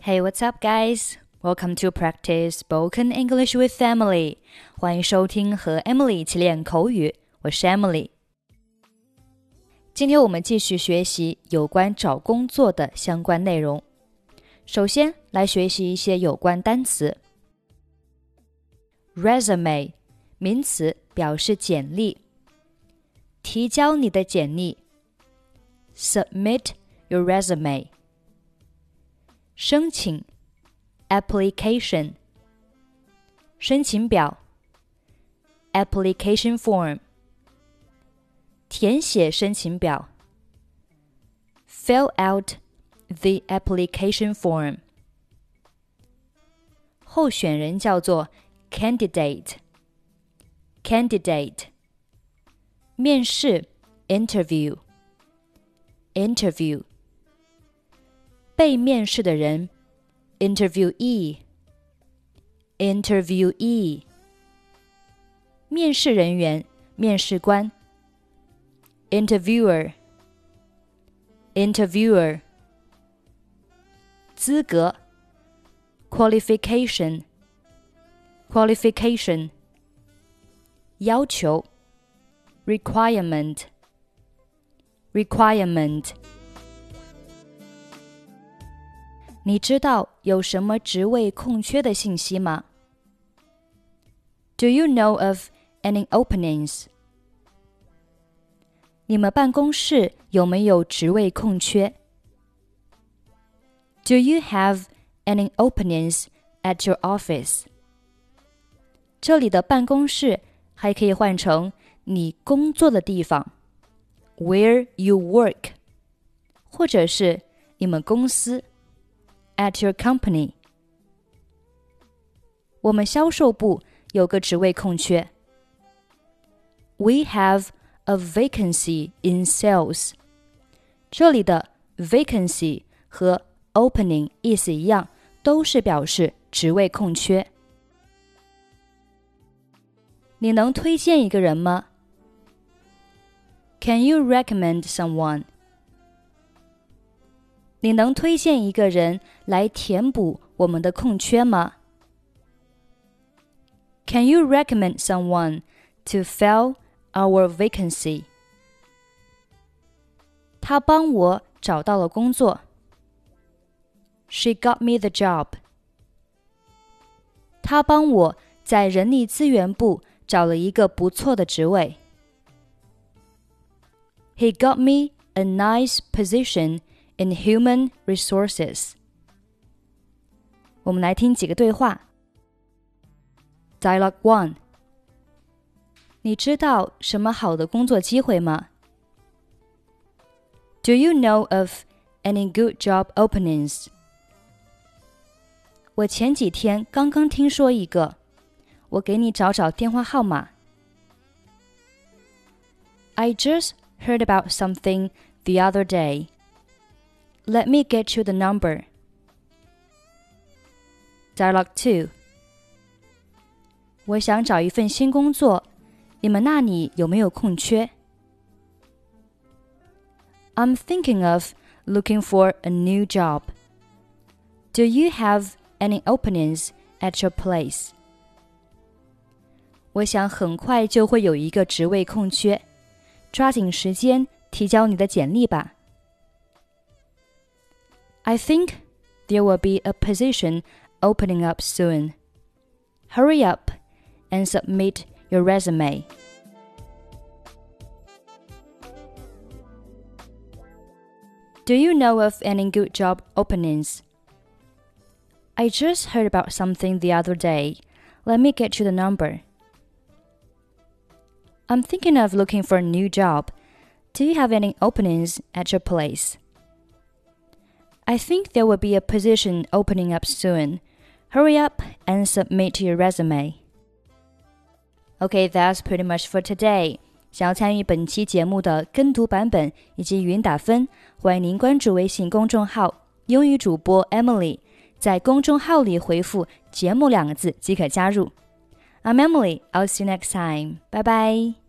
Hey, what's up, guys? Welcome to practice spoken English with Emily. 欢迎收听和 Emily 一起练口语。我是 Emily。今天我们继续学习有关找工作的相关内容。首先来学习一些有关单词。Resume 名词，表示简历。提交你的简历。Submit your resume. 申请 application 申请表 application form 填写申请表 fill out the application form 候选人叫做 candidate candidate 面试 interview interview 被面试的人，interviewee，interviewee，面试人员，面试官，interviewer，interviewer，资格，qualification，qualification，要求，requirement，requirement。 你知道有什么职位空缺的信息吗？Do you know of any openings？你们办公室有没有职位空缺？Do you have any openings at your office？这里的办公室还可以换成你工作的地方，where you work，或者是你们公司。 at your company。我们销售部有个职位空缺。We have a vacancy in sales。这里的 vacancy 和 opening 意思一样，都是表示职位空缺。你能推荐一个人吗？Can you recommend someone? 你能推荐一个人来填补我们的空缺吗？Can you recommend someone to fill our vacancy？他帮我找到了工作。She got me the job。他帮我在人力资源部找了一个不错的职位。He got me a nice position in human resources。我们来听几个对话。Dialogue One：你知道什么好的工作机会吗？Do you know of any good job openings？我前几天刚刚听说一个，我给你找找电话号码。I just heard about something the other day. Let me get you the number. Dialogue 2我想找一份新工作，你们那里有没有空缺？I'm thinking of looking for a new job. Do you have any openings at your place? 我想很快就会有一个职位空缺，抓紧时间提交你的简历吧。 I think there will be a position opening up soon. Hurry up and submit your resume. Do you know of any good job openings? I just heard about something the other day. Let me get you the number. I'm thinking of looking for a new job. Do you have any openings at your place? I think there will be a position opening up soon. Hurry up and submit your resume. Okay, that's pretty much for today. 想要参与本期节目的跟读版本以及语音打分，欢迎您关注微信公众号“英语主播 Emily”，在公众号里回复“节目”两个字即可加入。I'm Emily. I'll see you next time. Bye bye.